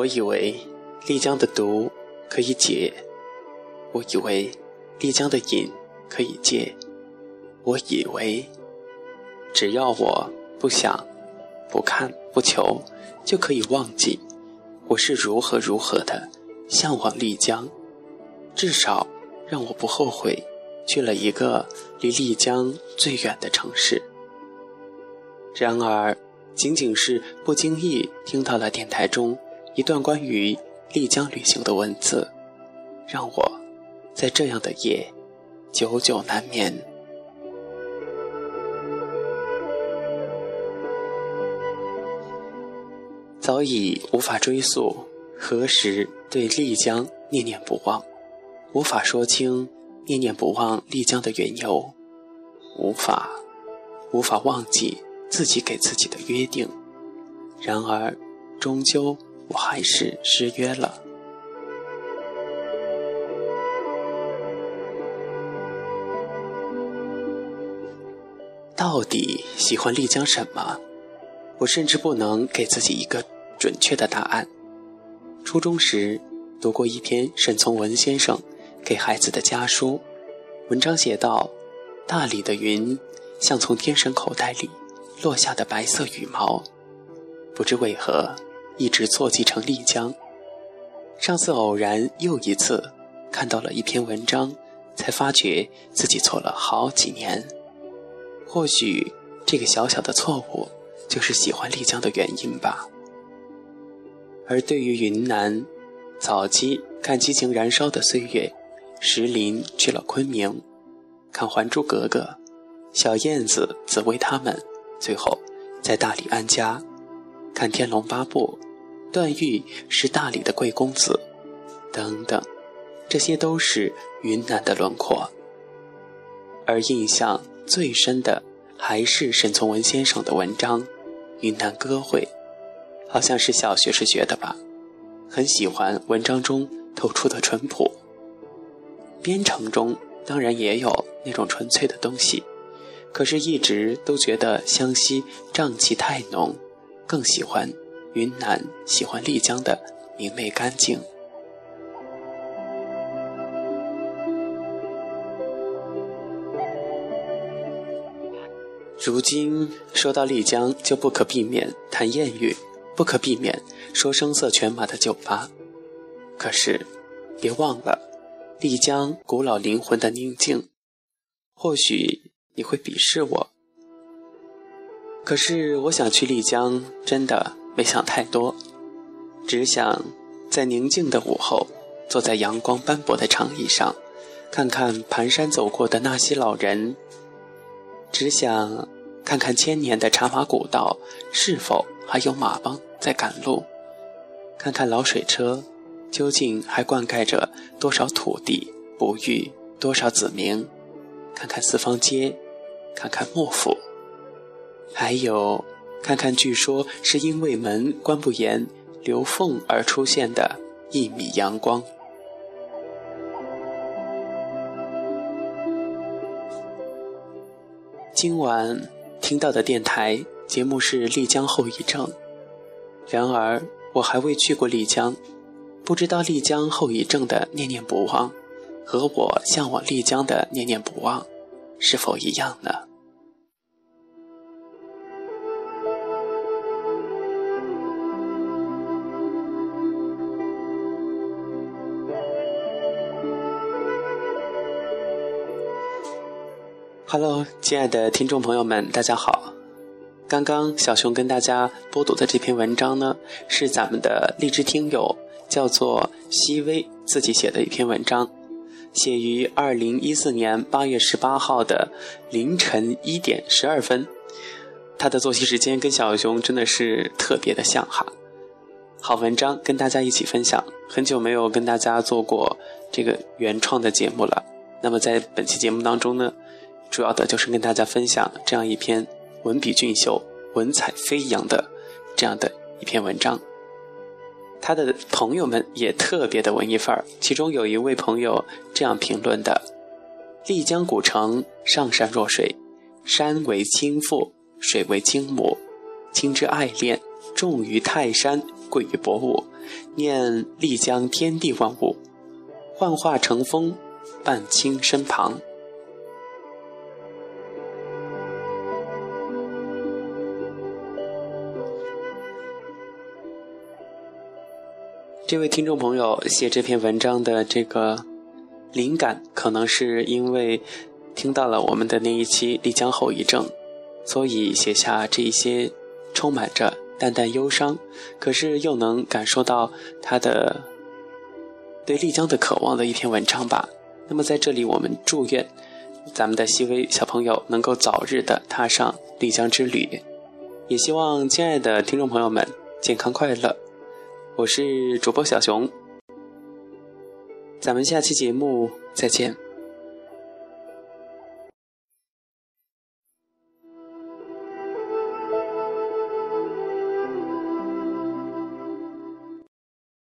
我以为丽江的毒可以解，我以为丽江的瘾可以戒，我以为只要我不想、不看、不求，就可以忘记我是如何如何的向往丽江，至少让我不后悔去了一个离丽江最远的城市。然而，仅仅是不经意听到了电台中。一段关于丽江旅行的文字，让我在这样的夜久久难眠。早已无法追溯何时对丽江念念不忘，无法说清念念不忘丽江的缘由，无法无法忘记自己给自己的约定。然而，终究。我还是失约了。到底喜欢丽江什么？我甚至不能给自己一个准确的答案。初中时读过一篇沈从文先生给孩子的家书，文章写道：“大理的云像从天神口袋里落下的白色羽毛，不知为何。”一直错记成丽江。上次偶然又一次看到了一篇文章，才发觉自己错了好几年。或许这个小小的错误，就是喜欢丽江的原因吧。而对于云南，早期看激情燃烧的岁月，石林去了昆明，看《还珠格格》，小燕子、紫薇他们，最后在大理安家，看《天龙八部》。段誉是大理的贵公子，等等，这些都是云南的轮廓。而印象最深的还是沈从文先生的文章《云南歌会》，好像是小学时学的吧。很喜欢文章中透出的淳朴。编程中当然也有那种纯粹的东西，可是一直都觉得湘西瘴气太浓，更喜欢。云南喜欢丽江的明媚干净。如今说到丽江，就不可避免谈艳遇，不可避免说声色犬马的酒吧。可是，别忘了丽江古老灵魂的宁静。或许你会鄙视我，可是我想去丽江，真的。没想太多，只想在宁静的午后，坐在阳光斑驳的长椅上，看看蹒跚走过的那些老人。只想看看千年的茶马古道是否还有马帮在赶路，看看老水车究竟还灌溉着多少土地，哺育多少子民，看看四方街，看看幕府，还有。看看，据说是因为门关不严，留缝而出现的一米阳光。今晚听到的电台节目是丽江后遗症，然而我还未去过丽江，不知道丽江后遗症的念念不忘，和我向往丽江的念念不忘，是否一样呢？Hello，亲爱的听众朋友们，大家好。刚刚小熊跟大家播读的这篇文章呢，是咱们的荔枝听友叫做西微自己写的一篇文章，写于二零一四年八月十八号的凌晨一点十二分。他的作息时间跟小熊真的是特别的像哈。好文章跟大家一起分享，很久没有跟大家做过这个原创的节目了。那么在本期节目当中呢。主要的就是跟大家分享这样一篇文笔俊秀、文采飞扬的这样的一篇文章。他的朋友们也特别的文艺范儿，其中有一位朋友这样评论的：“丽江古城上善若水，山为亲父，水为亲母，亲之爱恋，重于泰山，贵于博物，念丽江天地万物，幻化成风伴卿身旁。这位听众朋友写这篇文章的这个灵感，可能是因为听到了我们的那一期丽江后遗症，所以写下这一些充满着淡淡忧伤，可是又能感受到他的对丽江的渴望的一篇文章吧。那么在这里，我们祝愿咱们的细微小朋友能够早日的踏上丽江之旅，也希望亲爱的听众朋友们健康快乐。我是主播小熊，咱们下期节目再见。